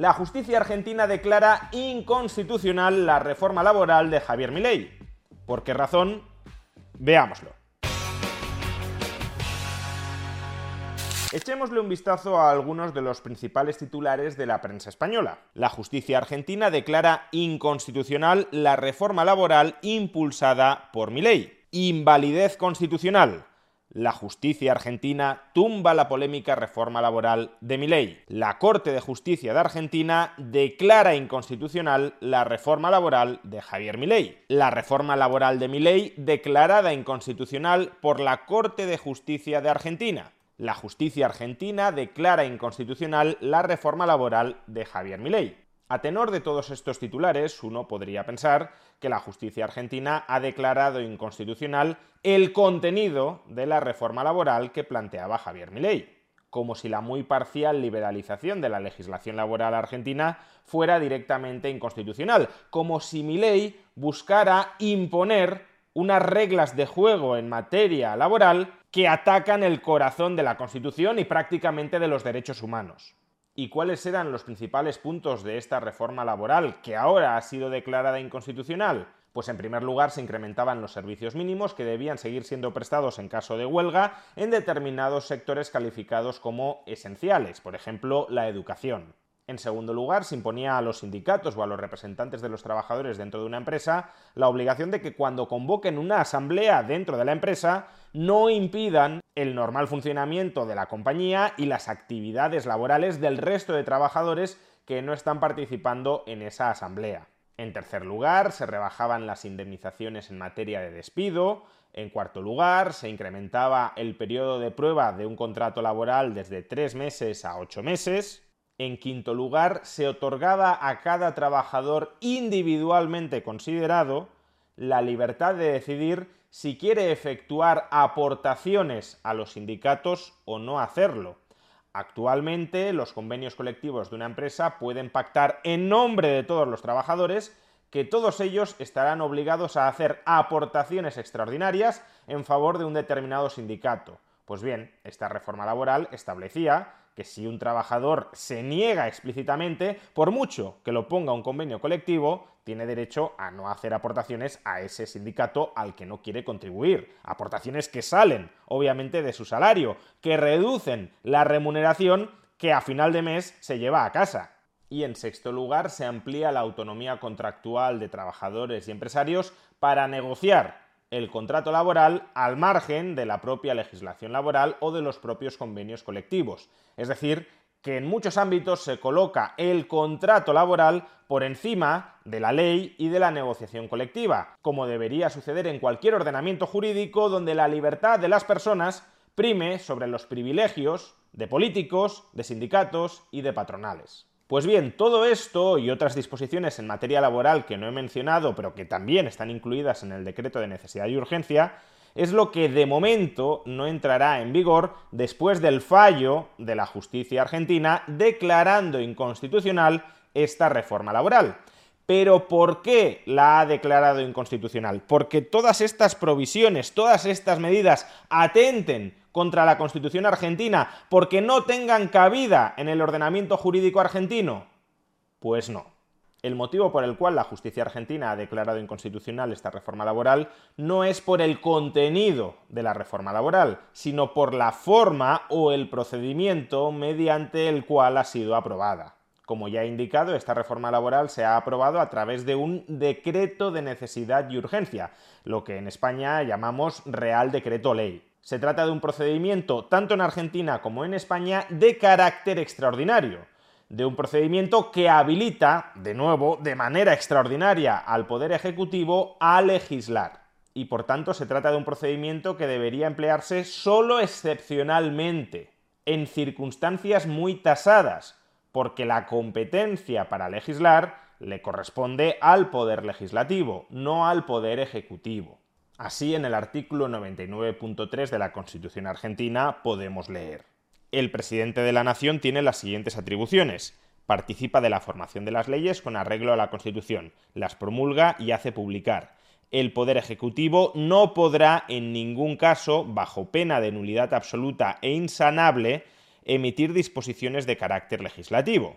La justicia argentina declara inconstitucional la reforma laboral de Javier Milei. ¿Por qué razón? Veámoslo. Echémosle un vistazo a algunos de los principales titulares de la prensa española. La justicia argentina declara inconstitucional la reforma laboral impulsada por Milei. Invalidez constitucional. La justicia argentina tumba la polémica reforma laboral de Milei. La Corte de Justicia de Argentina declara inconstitucional la reforma laboral de Javier Milei. La reforma laboral de Milei declarada inconstitucional por la Corte de Justicia de Argentina la justicia argentina declara inconstitucional la reforma laboral de Javier Milei. A tenor de todos estos titulares, uno podría pensar que la justicia argentina ha declarado inconstitucional el contenido de la reforma laboral que planteaba Javier Milei, como si la muy parcial liberalización de la legislación laboral argentina fuera directamente inconstitucional, como si Milei buscara imponer unas reglas de juego en materia laboral que atacan el corazón de la Constitución y prácticamente de los derechos humanos. ¿Y cuáles eran los principales puntos de esta reforma laboral que ahora ha sido declarada inconstitucional? Pues en primer lugar se incrementaban los servicios mínimos que debían seguir siendo prestados en caso de huelga en determinados sectores calificados como esenciales, por ejemplo la educación. En segundo lugar, se imponía a los sindicatos o a los representantes de los trabajadores dentro de una empresa la obligación de que cuando convoquen una asamblea dentro de la empresa no impidan el normal funcionamiento de la compañía y las actividades laborales del resto de trabajadores que no están participando en esa asamblea. En tercer lugar, se rebajaban las indemnizaciones en materia de despido. En cuarto lugar, se incrementaba el periodo de prueba de un contrato laboral desde tres meses a ocho meses. En quinto lugar, se otorgaba a cada trabajador individualmente considerado la libertad de decidir si quiere efectuar aportaciones a los sindicatos o no hacerlo. Actualmente, los convenios colectivos de una empresa pueden pactar en nombre de todos los trabajadores que todos ellos estarán obligados a hacer aportaciones extraordinarias en favor de un determinado sindicato. Pues bien, esta reforma laboral establecía que si un trabajador se niega explícitamente, por mucho que lo ponga un convenio colectivo, tiene derecho a no hacer aportaciones a ese sindicato al que no quiere contribuir. Aportaciones que salen, obviamente, de su salario, que reducen la remuneración que a final de mes se lleva a casa. Y en sexto lugar, se amplía la autonomía contractual de trabajadores y empresarios para negociar el contrato laboral al margen de la propia legislación laboral o de los propios convenios colectivos. Es decir, que en muchos ámbitos se coloca el contrato laboral por encima de la ley y de la negociación colectiva, como debería suceder en cualquier ordenamiento jurídico donde la libertad de las personas prime sobre los privilegios de políticos, de sindicatos y de patronales. Pues bien, todo esto y otras disposiciones en materia laboral que no he mencionado, pero que también están incluidas en el decreto de necesidad y urgencia, es lo que de momento no entrará en vigor después del fallo de la justicia argentina declarando inconstitucional esta reforma laboral. Pero ¿por qué la ha declarado inconstitucional? Porque todas estas provisiones, todas estas medidas atenten contra la Constitución argentina porque no tengan cabida en el ordenamiento jurídico argentino? Pues no. El motivo por el cual la justicia argentina ha declarado inconstitucional esta reforma laboral no es por el contenido de la reforma laboral, sino por la forma o el procedimiento mediante el cual ha sido aprobada. Como ya he indicado, esta reforma laboral se ha aprobado a través de un decreto de necesidad y urgencia, lo que en España llamamos Real Decreto Ley. Se trata de un procedimiento, tanto en Argentina como en España, de carácter extraordinario, de un procedimiento que habilita, de nuevo, de manera extraordinaria al Poder Ejecutivo a legislar. Y por tanto se trata de un procedimiento que debería emplearse solo excepcionalmente. en circunstancias muy tasadas, porque la competencia para legislar le corresponde al Poder Legislativo, no al Poder Ejecutivo. Así, en el artículo 99.3 de la Constitución argentina podemos leer. El presidente de la Nación tiene las siguientes atribuciones. Participa de la formación de las leyes con arreglo a la Constitución, las promulga y hace publicar. El Poder Ejecutivo no podrá en ningún caso, bajo pena de nulidad absoluta e insanable, emitir disposiciones de carácter legislativo.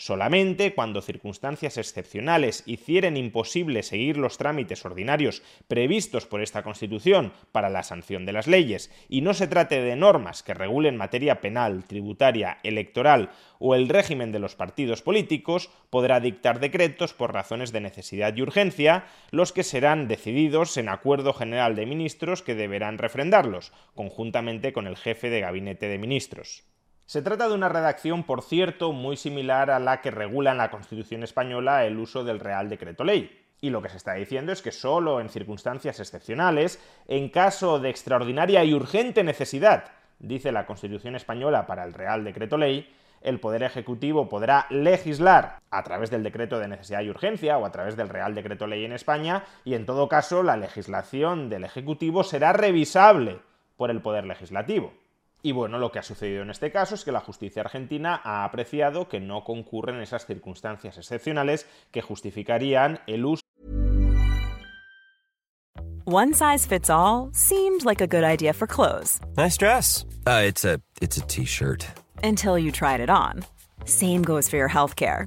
Solamente cuando circunstancias excepcionales hicieren imposible seguir los trámites ordinarios previstos por esta Constitución para la sanción de las leyes y no se trate de normas que regulen materia penal, tributaria, electoral o el régimen de los partidos políticos, podrá dictar decretos por razones de necesidad y urgencia, los que serán decididos en acuerdo general de ministros que deberán refrendarlos, conjuntamente con el jefe de gabinete de ministros. Se trata de una redacción, por cierto, muy similar a la que regula en la Constitución española el uso del Real Decreto Ley. Y lo que se está diciendo es que solo en circunstancias excepcionales, en caso de extraordinaria y urgente necesidad, dice la Constitución española para el Real Decreto Ley, el Poder Ejecutivo podrá legislar a través del decreto de necesidad y urgencia o a través del Real Decreto Ley en España y en todo caso la legislación del Ejecutivo será revisable por el Poder Legislativo. Y bueno, lo que ha sucedido en este caso es que la justicia argentina ha apreciado que no concurren esas circunstancias excepcionales que justificarían el uso. One size fits all seemed like a good idea for clothes. Nice dress. Uh, it's a it's a t-shirt. Until you tried it on. Same goes for your healthcare.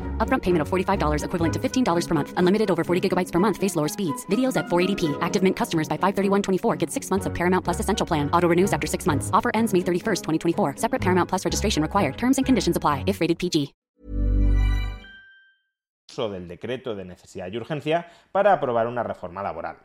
Upfront payment of $45 equivalent to $15 per month. Unlimited over 40 gigabytes per month. Face lower speeds. Videos at 480p. Active Mint customers by 531.24 get six months of Paramount Plus Essential Plan. Auto renews after six months. Offer ends May 31st, 2024. Separate Paramount Plus registration required. Terms and conditions apply if rated PG. del decreto de necesidad y urgencia para aprobar una reforma laboral.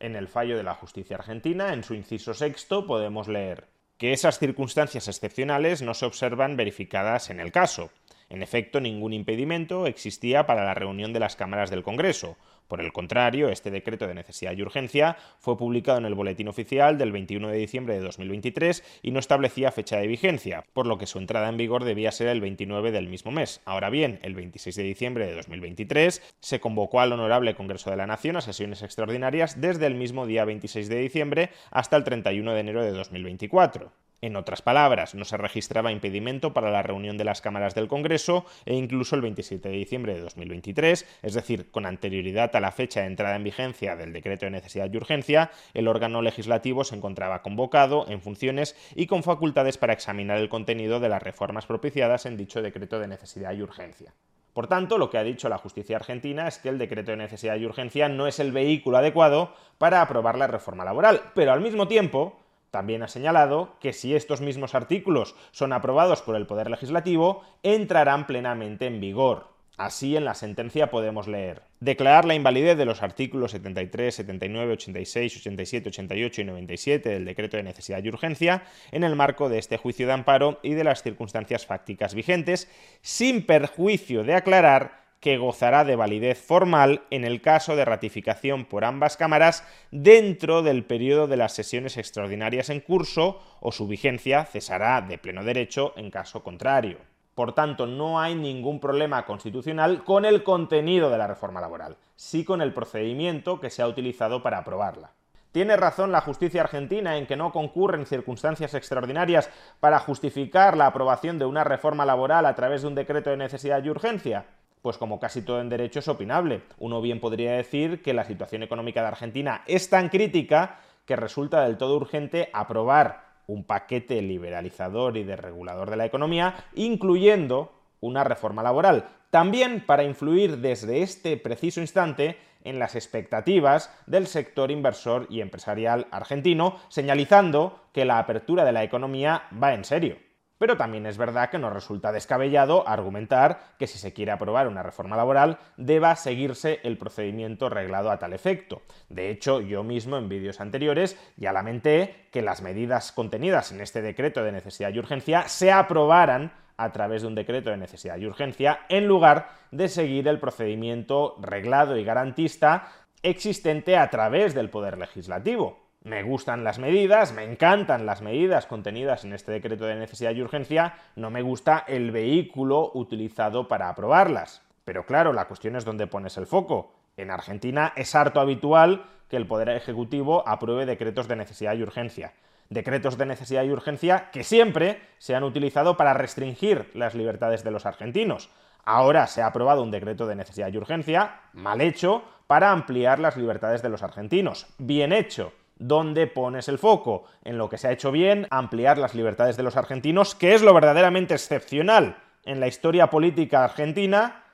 En el fallo de la justicia argentina, en su inciso sexto, podemos leer que esas circunstancias excepcionales no se observan verificadas en el caso. En efecto, ningún impedimento existía para la reunión de las cámaras del Congreso, por el contrario, este decreto de necesidad y urgencia fue publicado en el Boletín Oficial del 21 de diciembre de 2023 y no establecía fecha de vigencia, por lo que su entrada en vigor debía ser el 29 del mismo mes. Ahora bien, el 26 de diciembre de 2023 se convocó al Honorable Congreso de la Nación a sesiones extraordinarias desde el mismo día 26 de diciembre hasta el 31 de enero de 2024. En otras palabras, no se registraba impedimento para la reunión de las cámaras del Congreso e incluso el 27 de diciembre de 2023, es decir, con anterioridad a la fecha de entrada en vigencia del decreto de necesidad y urgencia, el órgano legislativo se encontraba convocado, en funciones y con facultades para examinar el contenido de las reformas propiciadas en dicho decreto de necesidad y urgencia. Por tanto, lo que ha dicho la justicia argentina es que el decreto de necesidad y urgencia no es el vehículo adecuado para aprobar la reforma laboral, pero al mismo tiempo también ha señalado que si estos mismos artículos son aprobados por el Poder Legislativo, entrarán plenamente en vigor. Así en la sentencia podemos leer. Declarar la invalidez de los artículos 73, 79, 86, 87, 88 y 97 del decreto de necesidad y urgencia en el marco de este juicio de amparo y de las circunstancias fácticas vigentes, sin perjuicio de aclarar que gozará de validez formal en el caso de ratificación por ambas cámaras dentro del periodo de las sesiones extraordinarias en curso o su vigencia cesará de pleno derecho en caso contrario. Por tanto, no hay ningún problema constitucional con el contenido de la reforma laboral, sí con el procedimiento que se ha utilizado para aprobarla. Tiene razón la justicia argentina en que no concurren circunstancias extraordinarias para justificar la aprobación de una reforma laboral a través de un decreto de necesidad y urgencia. Pues como casi todo en derecho es opinable. Uno bien podría decir que la situación económica de Argentina es tan crítica que resulta del todo urgente aprobar un paquete liberalizador y desregulador de la economía, incluyendo una reforma laboral, también para influir desde este preciso instante en las expectativas del sector inversor y empresarial argentino, señalizando que la apertura de la economía va en serio. Pero también es verdad que nos resulta descabellado argumentar que si se quiere aprobar una reforma laboral deba seguirse el procedimiento reglado a tal efecto. De hecho, yo mismo en vídeos anteriores ya lamenté que las medidas contenidas en este decreto de necesidad y urgencia se aprobaran a través de un decreto de necesidad y urgencia en lugar de seguir el procedimiento reglado y garantista existente a través del Poder Legislativo. Me gustan las medidas, me encantan las medidas contenidas en este decreto de necesidad y urgencia, no me gusta el vehículo utilizado para aprobarlas. Pero claro, la cuestión es dónde pones el foco. En Argentina es harto habitual que el Poder Ejecutivo apruebe decretos de necesidad y urgencia. Decretos de necesidad y urgencia que siempre se han utilizado para restringir las libertades de los argentinos. Ahora se ha aprobado un decreto de necesidad y urgencia, mal hecho, para ampliar las libertades de los argentinos. Bien hecho dónde pones el foco, en lo que se ha hecho bien, ampliar las libertades de los argentinos, que es lo verdaderamente excepcional en la historia política argentina,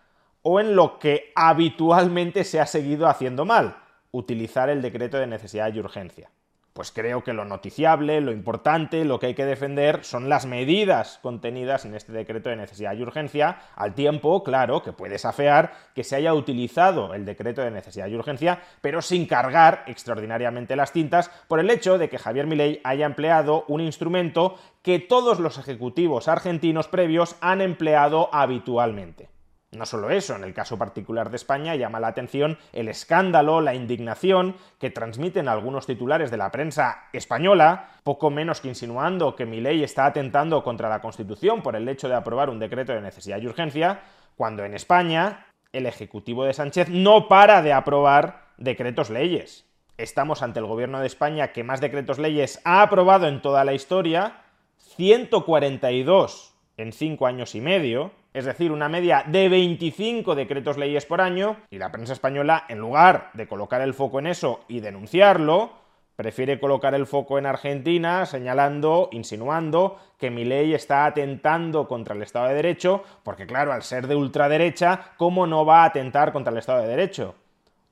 o en lo que habitualmente se ha seguido haciendo mal, utilizar el decreto de necesidad y urgencia pues creo que lo noticiable, lo importante, lo que hay que defender son las medidas contenidas en este decreto de necesidad y urgencia, al tiempo, claro, que puedes afear que se haya utilizado el decreto de necesidad y urgencia, pero sin cargar extraordinariamente las tintas por el hecho de que Javier Milei haya empleado un instrumento que todos los ejecutivos argentinos previos han empleado habitualmente. No solo eso, en el caso particular de España llama la atención el escándalo, la indignación que transmiten algunos titulares de la prensa española, poco menos que insinuando que mi ley está atentando contra la Constitución por el hecho de aprobar un decreto de necesidad y urgencia, cuando en España el Ejecutivo de Sánchez no para de aprobar decretos leyes. Estamos ante el gobierno de España que más decretos leyes ha aprobado en toda la historia, 142 en cinco años y medio, es decir, una media de 25 decretos leyes por año, y la prensa española, en lugar de colocar el foco en eso y denunciarlo, prefiere colocar el foco en Argentina, señalando, insinuando que mi ley está atentando contra el Estado de Derecho, porque claro, al ser de ultraderecha, ¿cómo no va a atentar contra el Estado de Derecho?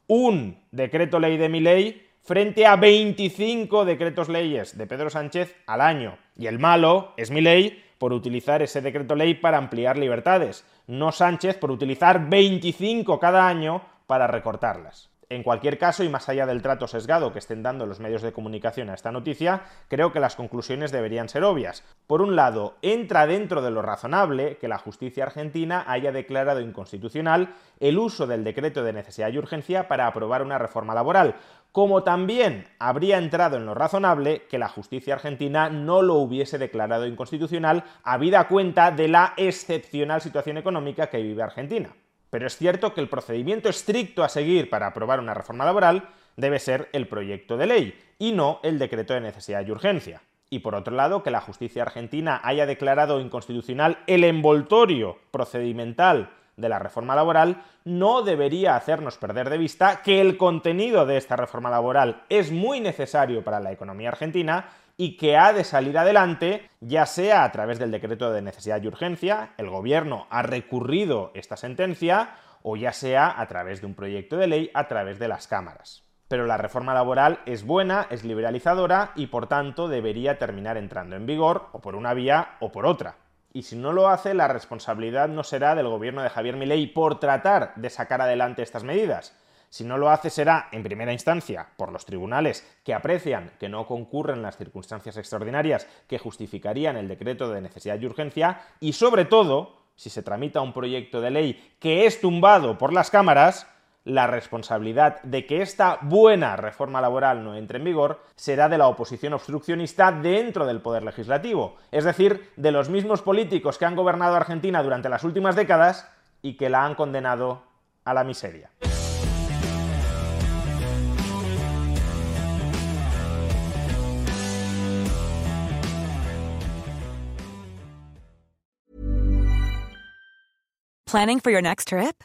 Un decreto ley de mi ley frente a 25 decretos leyes de Pedro Sánchez al año. Y el malo es mi ley por utilizar ese decreto ley para ampliar libertades, no Sánchez por utilizar 25 cada año para recortarlas. En cualquier caso, y más allá del trato sesgado que estén dando los medios de comunicación a esta noticia, creo que las conclusiones deberían ser obvias. Por un lado, entra dentro de lo razonable que la justicia argentina haya declarado inconstitucional el uso del decreto de necesidad y urgencia para aprobar una reforma laboral, como también habría entrado en lo razonable que la justicia argentina no lo hubiese declarado inconstitucional habida cuenta de la excepcional situación económica que vive Argentina. Pero es cierto que el procedimiento estricto a seguir para aprobar una reforma laboral debe ser el proyecto de ley y no el decreto de necesidad y urgencia. Y por otro lado, que la justicia argentina haya declarado inconstitucional el envoltorio procedimental de la reforma laboral no debería hacernos perder de vista que el contenido de esta reforma laboral es muy necesario para la economía argentina y que ha de salir adelante, ya sea a través del decreto de necesidad y urgencia, el gobierno ha recurrido esta sentencia, o ya sea a través de un proyecto de ley a través de las cámaras. Pero la reforma laboral es buena, es liberalizadora y por tanto debería terminar entrando en vigor o por una vía o por otra. Y si no lo hace, la responsabilidad no será del gobierno de Javier Milei por tratar de sacar adelante estas medidas, si no lo hace será, en primera instancia, por los tribunales que aprecian que no concurren las circunstancias extraordinarias que justificarían el decreto de necesidad y urgencia, y sobre todo, si se tramita un proyecto de ley que es tumbado por las cámaras, la responsabilidad de que esta buena reforma laboral no entre en vigor será de la oposición obstruccionista dentro del poder legislativo, es decir, de los mismos políticos que han gobernado Argentina durante las últimas décadas y que la han condenado a la miseria. Planning for your next trip?